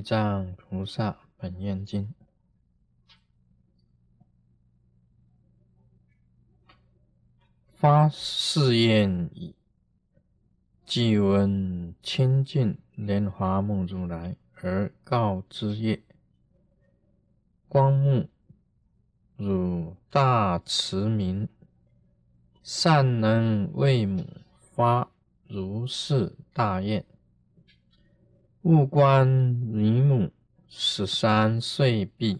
藏菩萨本愿经，发誓愿已，即闻清净莲华目如来而告之业：光目，汝大慈明，善能为母发如是大愿。勿观女母十三岁毕，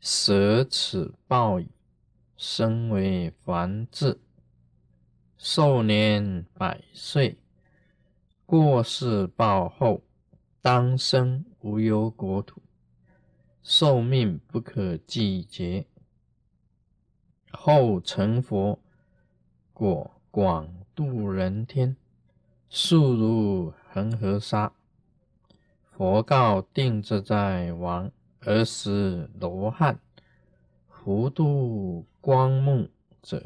舍此报矣，身为凡智，寿年百岁，过世报后，当生无忧国土，寿命不可计劫。后成佛，果广度人天，速如恒河沙。佛告定自在王：“尔时罗汉福度光目者，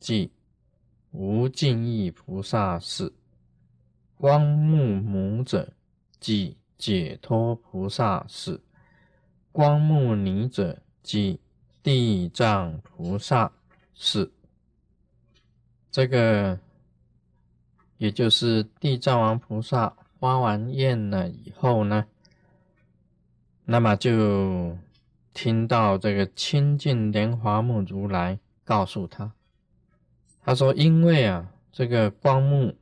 即无尽意菩萨是；光目母者，即解脱菩萨是；光目尼者，即地藏菩萨是。这个，也就是地藏王菩萨。”发完愿了以后呢，那么就听到这个清净莲华目如来告诉他，他说：“因为啊，这个光目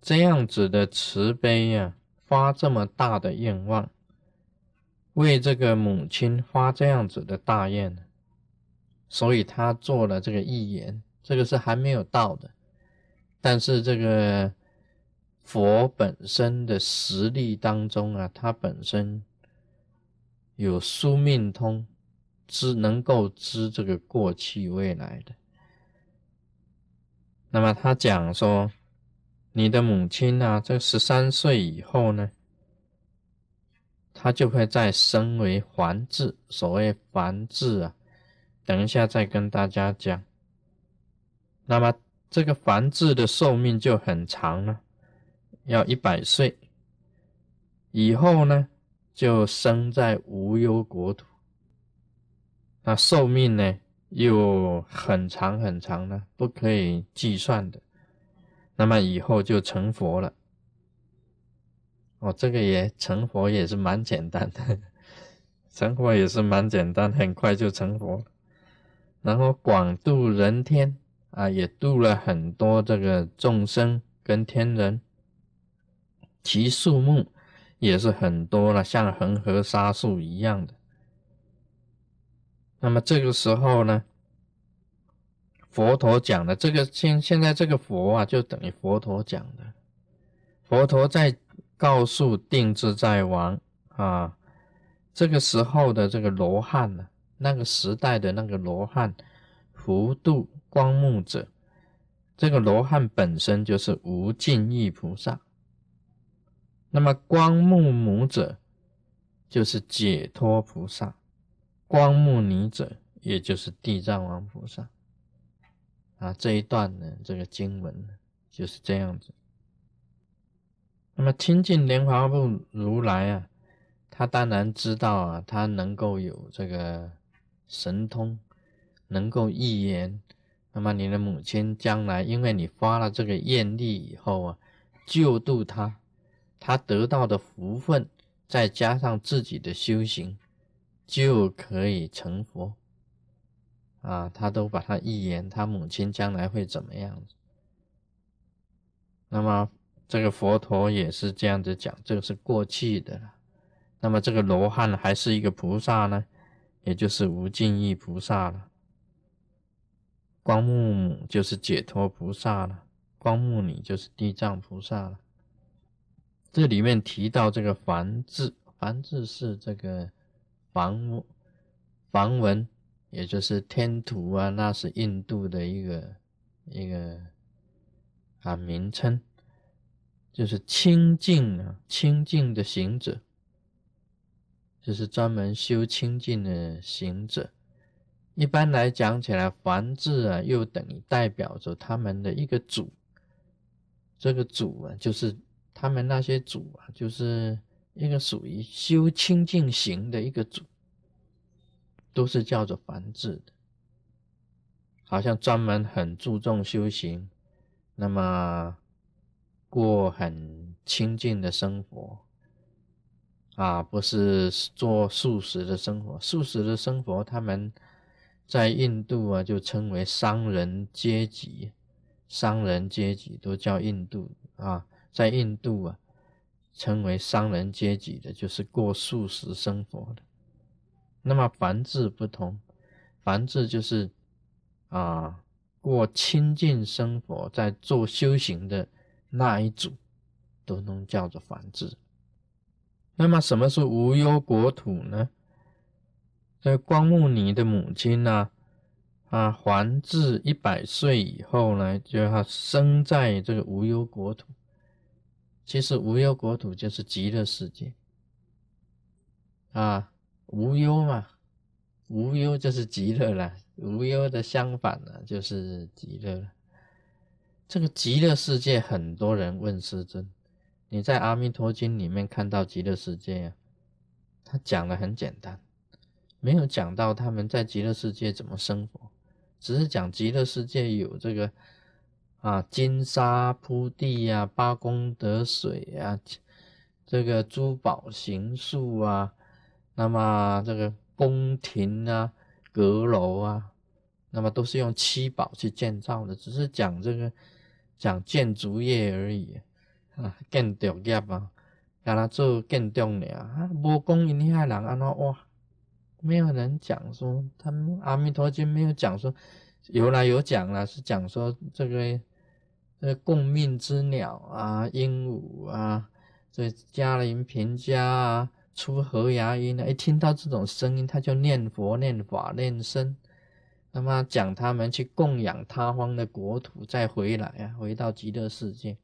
这样子的慈悲呀，发这么大的愿望，为这个母亲发这样子的大愿，所以他做了这个预言。这个是还没有到的，但是这个。”佛本身的实力当中啊，他本身有宿命通，知能够知这个过去未来的。那么他讲说，你的母亲呢，这十三岁以后呢，他就会再生为凡智。所谓凡智啊，等一下再跟大家讲。那么这个凡智的寿命就很长了。要一百岁以后呢，就生在无忧国土。那寿命呢，又很长很长呢，不可以计算的。那么以后就成佛了。哦，这个也成佛也是蛮简单的，成佛也是蛮简单，很快就成佛。然后广度人天啊，也度了很多这个众生跟天人。其数目也是很多了，像恒河沙数一样的。那么这个时候呢，佛陀讲的这个现现在这个佛啊，就等于佛陀讲的。佛陀在告诉定自在王啊，这个时候的这个罗汉呢，那个时代的那个罗汉，福度光目者，这个罗汉本身就是无尽意菩萨。那么光目母者，就是解脱菩萨；光目尼者，也就是地藏王菩萨。啊，这一段呢，这个经文，就是这样子。那么清净莲华部如来啊，他当然知道啊，他能够有这个神通，能够预言。那么你的母亲将来，因为你发了这个愿力以后啊，救度他。他得到的福分，再加上自己的修行，就可以成佛。啊，他都把他预言，他母亲将来会怎么样子？那么这个佛陀也是这样子讲，这个是过去的了。那么这个罗汉还是一个菩萨呢，也就是无尽意菩萨了。光目母就是解脱菩萨了，光目女就是地藏菩萨了。这里面提到这个梵字，梵字是这个梵梵文，也就是天图啊，那是印度的一个一个啊名称，就是清净啊，清净的行者，就是专门修清净的行者。一般来讲起来，梵字啊，又等于代表着他们的一个主，这个主啊，就是。他们那些主啊，就是一个属于修清净行的一个组，都是叫做凡智的，好像专门很注重修行，那么过很清净的生活，啊，不是做素食的生活。素食的生活，他们在印度啊，就称为商人阶级，商人阶级都叫印度啊，在印度啊。称为商人阶级的，就是过素食生活的。那么凡字不同，凡字就是啊过清净生活，在做修行的那一组，都能叫做凡字。那么什么是无忧国土呢？在光目尼的母亲呢，啊还至一百岁以后呢，就要生在这个无忧国土。其实无忧国土就是极乐世界啊，无忧嘛，无忧就是极乐了。无忧的相反呢，就是极乐了。这个极乐世界，很多人问师尊，你在《阿弥陀经》里面看到极乐世界啊？他讲的很简单，没有讲到他们在极乐世界怎么生活，只是讲极乐世界有这个。啊，金沙铺地呀，八功德水啊，这个珠宝行树啊，那么这个宫廷啊、阁楼啊，那么都是用七宝去建造的，只是讲这个讲建筑业而已啊，建筑业啊，让他做建筑呢啊，无讲因遐人安怎哇，没有人讲说他们阿弥陀经没有讲说，有啦有讲了，是讲说这个。这共命之鸟啊，鹦鹉啊，这嘉陵平家啊，出和牙音啊，一听到这种声音，他就念佛、念法、念僧。那么讲他们去供养他方的国土，再回来啊，回到极乐世界。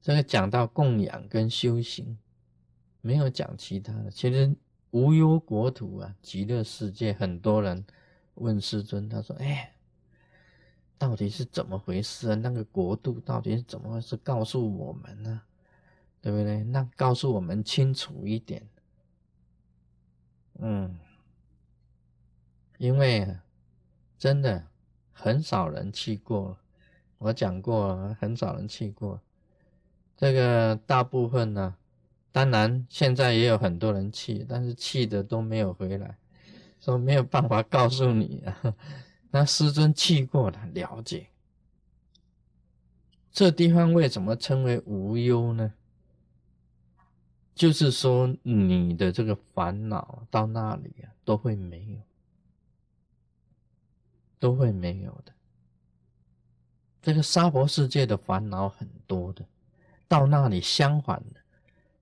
这个讲到供养跟修行，没有讲其他的。其实无忧国土啊，极乐世界，很多人问师尊，他说：“哎。”到底是怎么回事啊？那个国度到底是怎么回事？告诉我们呢，对不对？那告诉我们清楚一点。嗯，因为真的很少人去过，我讲过，很少人去过。这个大部分呢，当然现在也有很多人去，但是去的都没有回来，说没有办法告诉你啊。那师尊去过了，了解这地方为什么称为无忧呢？就是说你的这个烦恼到那里啊，都会没有，都会没有的。这个沙婆世界的烦恼很多的，到那里相反的，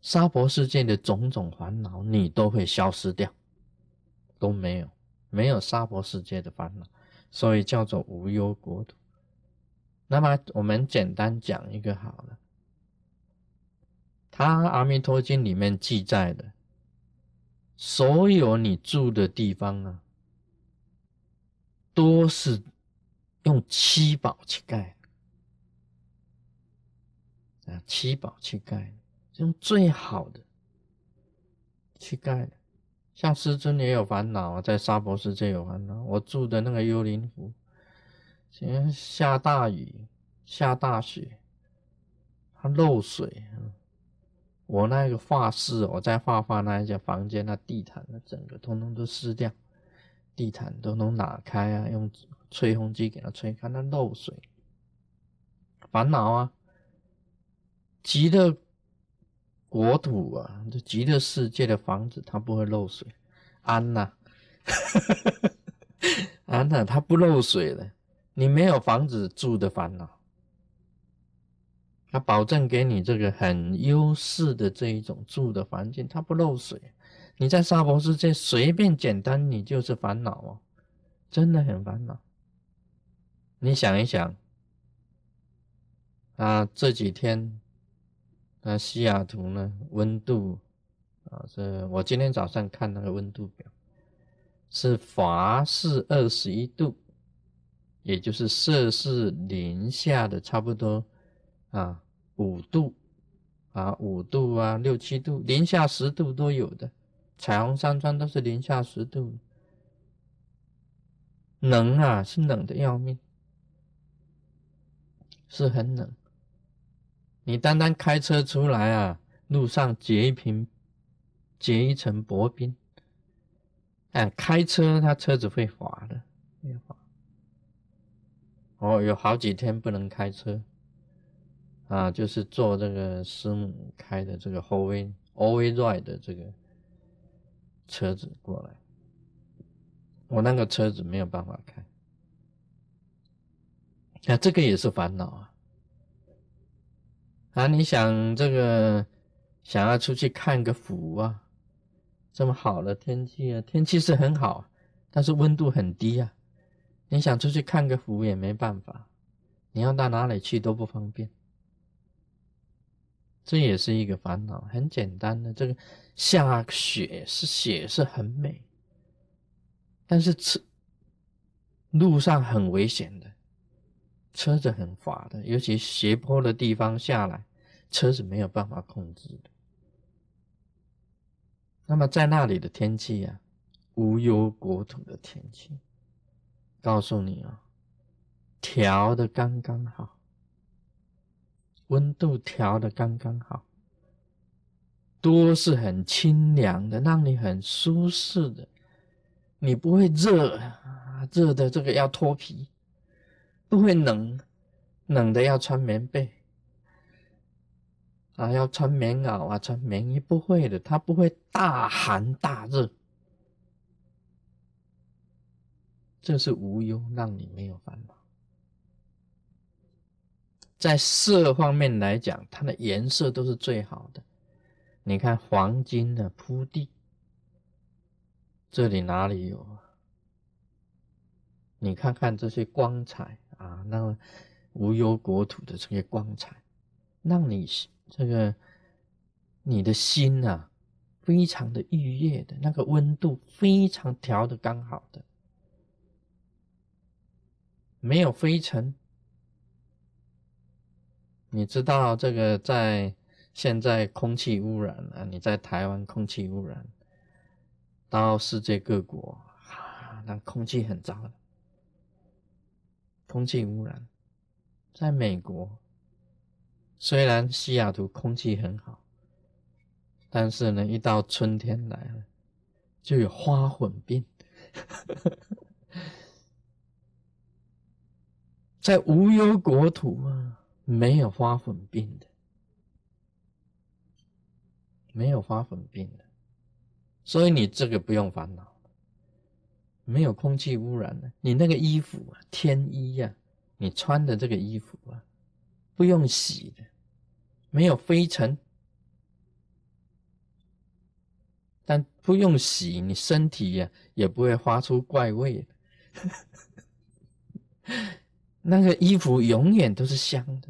沙婆世界的种种烦恼你都会消失掉，都没有，没有沙婆世界的烦恼。所以叫做无忧国土。那么我们简单讲一个好了，他《阿弥陀经》里面记载的，所有你住的地方啊，都是用七宝去盖啊，七宝去盖，用最好的去盖的。像师尊也有烦恼啊，在沙博世界有烦恼。我住的那个幽灵湖，今天下大雨、下大雪，它漏水。我那个画室，我在画画那一间房间，那地毯那整个通通都湿掉，地毯都能打开啊，用吹风机给它吹开，那漏水，烦恼啊，急的。国土啊，这极乐世界的房子它不会漏水，安呐，安呐，它不漏水的。你没有房子住的烦恼，它保证给你这个很优势的这一种住的环境，它不漏水。你在沙婆世界随便简单，你就是烦恼哦，真的很烦恼。你想一想，啊，这几天。那西雅图呢？温度啊，这我今天早上看那个温度表，是华氏二十一度，也就是摄氏零下的差不多啊五度啊，五度啊，六七度，零下十度都有的。彩虹山庄都是零下十度，冷啊，是冷的要命，是很冷。你单单开车出来啊，路上结一瓶，结一层薄冰。哎，开车他车子会滑的，会滑。哦，有好几天不能开车，啊，就是坐这个师母开的这个 h o v e o v ride 的这个车子过来，我那个车子没有办法开。那这个也是烦恼啊。啊，你想这个想要出去看个湖啊，这么好的天气啊，天气是很好，但是温度很低啊。你想出去看个湖也没办法，你要到哪里去都不方便，这也是一个烦恼。很简单的，这个下雪是雪是很美，但是车路上很危险的。车子很滑的，尤其斜坡的地方下来，车子没有办法控制的。那么在那里的天气啊，无忧国土的天气，告诉你啊，调的刚刚好，温度调的刚刚好，多是很清凉的，让你很舒适的，你不会热啊，热的这个要脱皮。不会冷，冷的要穿棉被啊，要穿棉袄啊，穿棉衣不会的，它不会大寒大热，这是无忧，让你没有烦恼。在色方面来讲，它的颜色都是最好的。你看黄金的铺地，这里哪里有啊？你看看这些光彩。啊，那无忧国土的这些光彩，让你这个你的心啊，非常的愉悦的，那个温度非常调的刚好的，没有飞尘。你知道这个在现在空气污染啊，你在台湾空气污染，到世界各国啊，那空气很糟的。空气污染，在美国，虽然西雅图空气很好，但是呢，一到春天来了，就有花粉病。在无忧国土啊，没有花粉病的，没有花粉病的，所以你这个不用烦恼。没有空气污染的，你那个衣服啊，天衣呀，你穿的这个衣服啊，不用洗的，没有灰尘，但不用洗，你身体呀也不会发出怪味。那个衣服永远都是香的，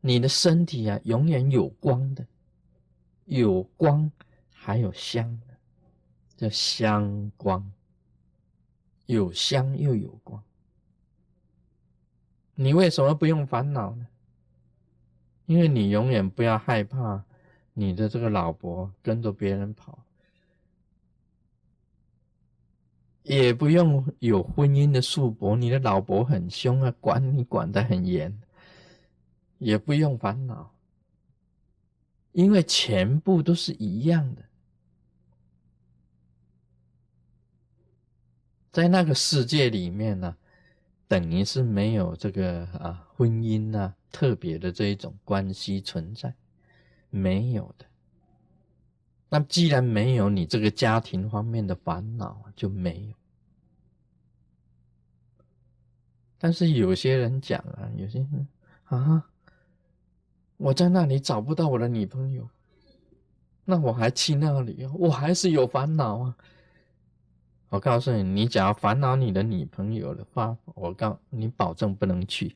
你的身体啊永远有光的，有光还有香的，叫香光。有香又有光，你为什么不用烦恼呢？因为你永远不要害怕你的这个老婆跟着别人跑，也不用有婚姻的束缚，你的老婆很凶啊，管你管得很严，也不用烦恼，因为全部都是一样的。在那个世界里面呢，等于是没有这个啊婚姻啊特别的这一种关系存在，没有的。那既然没有，你这个家庭方面的烦恼就没有。但是有些人讲啊，有些人啊，我在那里找不到我的女朋友，那我还去那里，我还是有烦恼啊。我告诉你，你只要烦恼你的女朋友的话，我告你保证不能去，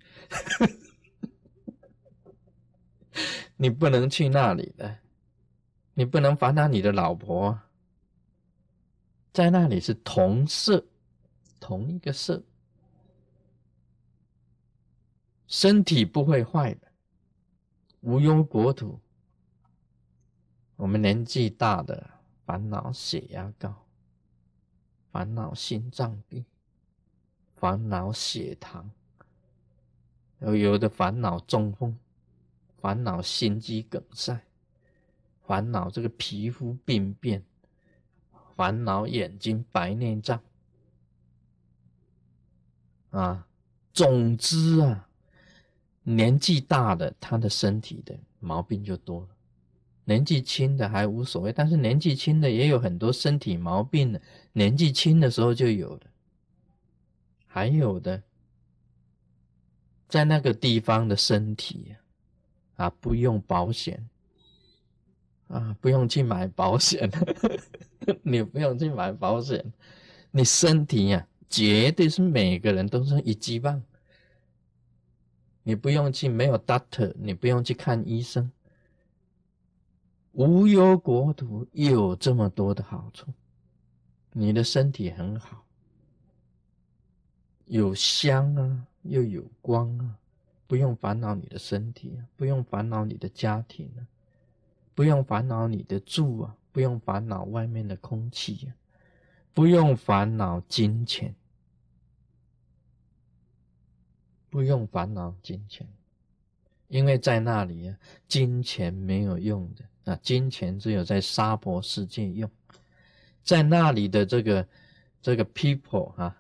你不能去那里的，你不能烦恼你的老婆，在那里是同色，同一个色，身体不会坏的，无忧国土，我们年纪大的烦恼血压高，烦恼心脏病，烦恼血糖，有的烦恼中风，烦恼心肌梗塞，烦恼这个皮肤病变，烦恼眼睛白内障，啊，总之啊，年纪大的他的身体的毛病就多了。年纪轻的还无所谓，但是年纪轻的也有很多身体毛病的，年纪轻的时候就有的。还有的，在那个地方的身体啊，不用保险啊，不用去买保险，你不用去买保险，你身体呀，绝对是每个人都是一级棒，你不用去没有 doctor，你不用去看医生。无忧国土有这么多的好处，你的身体很好，有香啊，又有光啊，不用烦恼你的身体啊，不用烦恼你的家庭啊，不用烦恼你的住啊，不用烦恼外面的空气啊，不用烦恼金钱，不用烦恼金钱，因为在那里啊，金钱没有用的。啊，金钱只有在沙婆世界用，在那里的这个这个 people 啊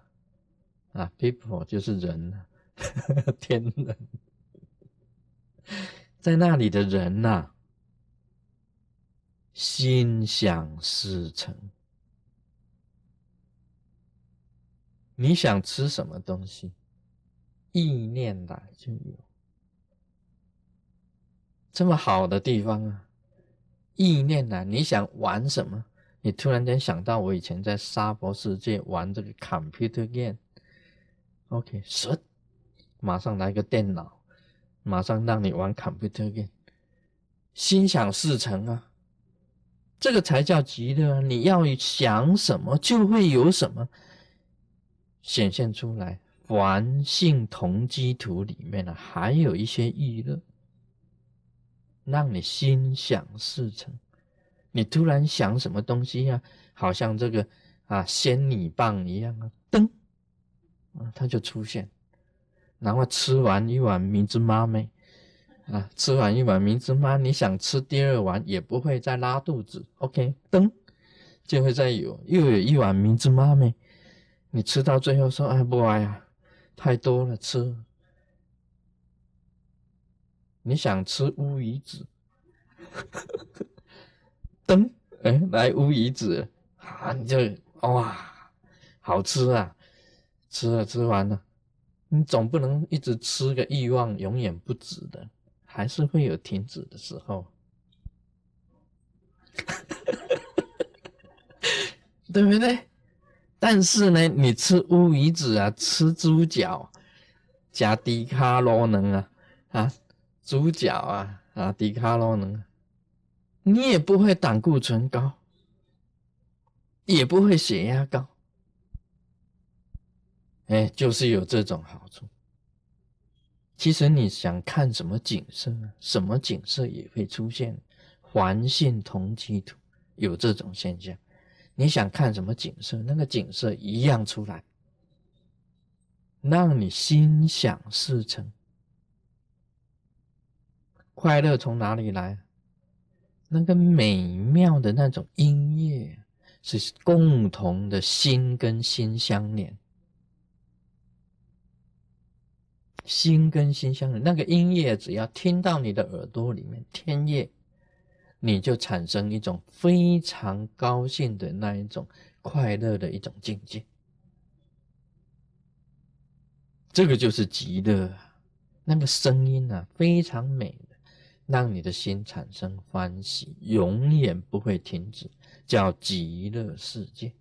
啊 people 就是人，天人，在那里的人呐，心想事成。你想吃什么东西，意念来就有。这么好的地方啊！意念呢？你想玩什么？你突然间想到，我以前在沙博世界玩这个 computer game，OK，神，马上来个电脑，马上让你玩 computer game，心想事成啊！这个才叫极乐。你要想什么，就会有什么显现出来。凡性同基图里面呢，还有一些娱乐。让你心想事成，你突然想什么东西呀？好像这个啊仙女棒一样啊，噔，啊它就出现。然后吃完一碗明芝妈咪，啊吃完一碗明芝妈，你想吃第二碗也不会再拉肚子。OK，噔，就会再有又有一碗明芝妈咪，你吃到最后说哎不哎呀，太多了吃。你想吃乌鱼子，噔，哎，来乌鱼子，啊，你就哇，好吃啊！吃了吃完了，你总不能一直吃个欲望永远不止的，还是会有停止的时候，对不对？但是呢，你吃乌鱼子啊，吃猪脚，加低卡罗能啊，啊。主角啊啊，迪卡路呢，你也不会胆固醇高，也不会血压高，哎，就是有这种好处。其实你想看什么景色，什么景色也会出现，环性同基土有这种现象。你想看什么景色，那个景色一样出来，让你心想事成。快乐从哪里来？那个美妙的那种音乐，是共同的心跟心相连，心跟心相连。那个音乐只要听到你的耳朵里面，天乐，你就产生一种非常高兴的那一种快乐的一种境界。这个就是极乐，那个声音啊，非常美。让你的心产生欢喜，永远不会停止，叫极乐世界。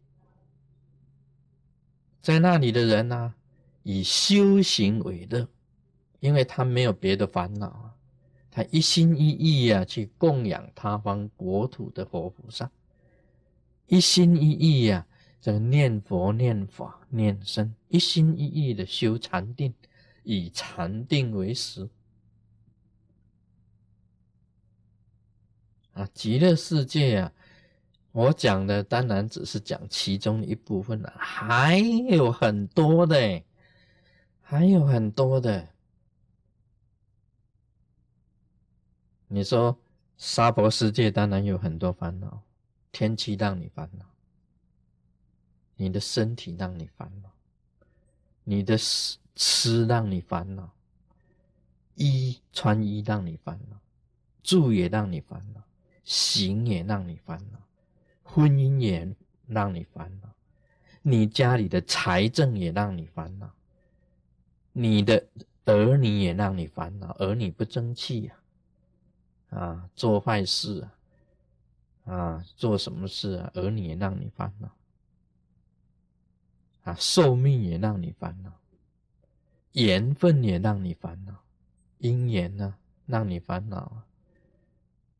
在那里的人呢，以修行为乐，因为他没有别的烦恼啊，他一心一意啊去供养他方国土的活菩萨，一心一意呀个念佛、念法、念僧，一心一意的修禅定，以禅定为食。啊，极乐世界啊，我讲的当然只是讲其中一部分了，还有很多的，还有很多的。你说娑婆世界当然有很多烦恼，天气让你烦恼，你的身体让你烦恼，你的吃吃让你烦恼，衣穿衣让你烦恼，住也让你烦恼，行也让你烦恼，婚姻也让你烦恼，你家里的财政也让你烦恼，你的儿女也让你烦恼，儿女不争气呀。啊，做坏事啊，啊，做什么事啊？儿女也让你烦恼，啊，寿命也让你烦恼，缘分也让你烦恼，姻缘呢，让你烦恼啊，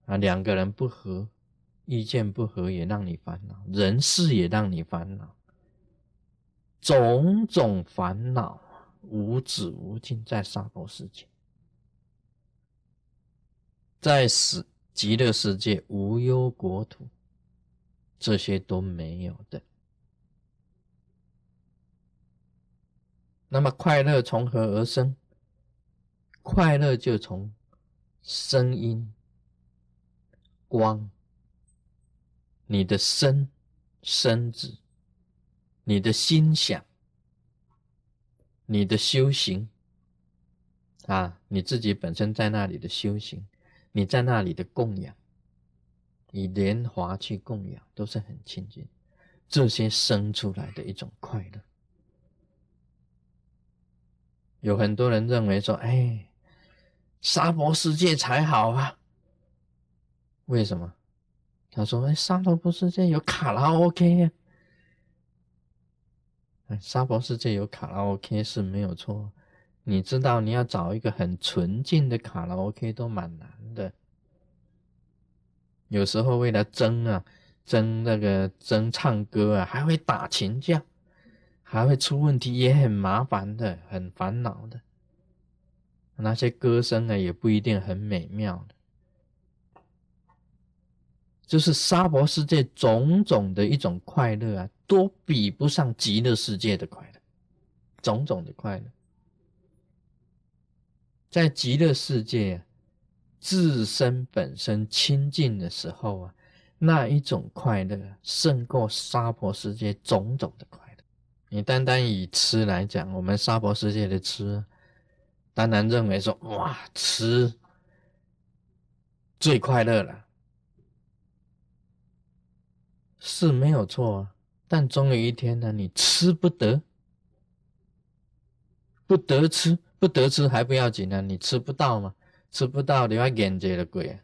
啊，两个人不和，意见不合也让你烦恼，人事也让你烦恼，种种烦恼无止无尽，在娑婆世界。在死极乐世界无忧国土，这些都没有的。那么快乐从何而生？快乐就从声音、光、你的身、身子、你的心想、你的修行啊，你自己本身在那里的修行。你在那里的供养，以莲华去供养，都是很亲近。这些生出来的一种快乐，有很多人认为说：“哎，沙婆世界才好啊。”为什么？他说：“哎，沙婆世界有卡拉 OK 呀。”哎，沙婆世界有卡拉 OK 是没有错。你知道，你要找一个很纯净的卡拉 OK 都蛮难的。有时候为了争啊，争那个争唱歌啊，还会打群架，还会出问题，也很麻烦的，很烦恼的。那些歌声呢，也不一定很美妙的。就是沙婆世界种种的一种快乐啊，都比不上极乐世界的快乐，种种的快乐。在极乐世界，自身本身清净的时候啊，那一种快乐胜过娑婆世界种种的快乐。你单单以吃来讲，我们娑婆世界的吃，当然认为说哇，吃最快乐了，是没有错啊。但终有一天呢，你吃不得，不得吃。不得吃还不要紧呢，你吃不到嘛？吃不到，你要眼界的鬼啊！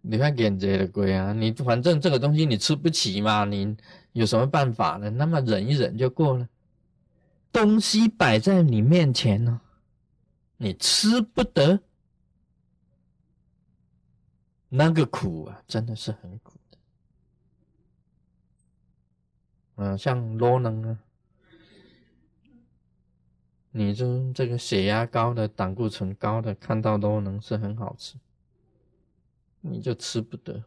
你要眼界的鬼啊！你反正这个东西你吃不起嘛，你有什么办法呢？那么忍一忍就过了。东西摆在你面前呢，你吃不得，那个苦啊，真的是很苦嗯，像罗能啊。你就这个血压高的、胆固醇高的，看到都能是很好吃，你就吃不得。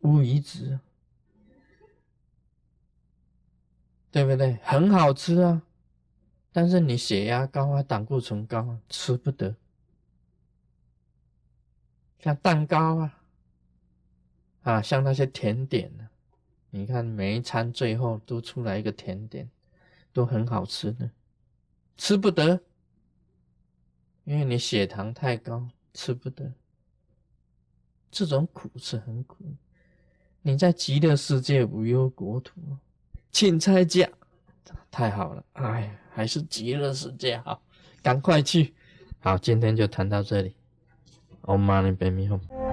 乌鱼子，对不对？很好吃啊，但是你血压高啊、胆固醇高啊，吃不得。像蛋糕啊，啊，像那些甜点呢，你看每一餐最后都出来一个甜点，都很好吃的。吃不得，因为你血糖太高，吃不得。这种苦是很苦。你在极乐世界无忧国土，钦差价太好了，哎呀，还是极乐世界好，赶快去。好，今天就谈到这里。Om Mani Padme Hum。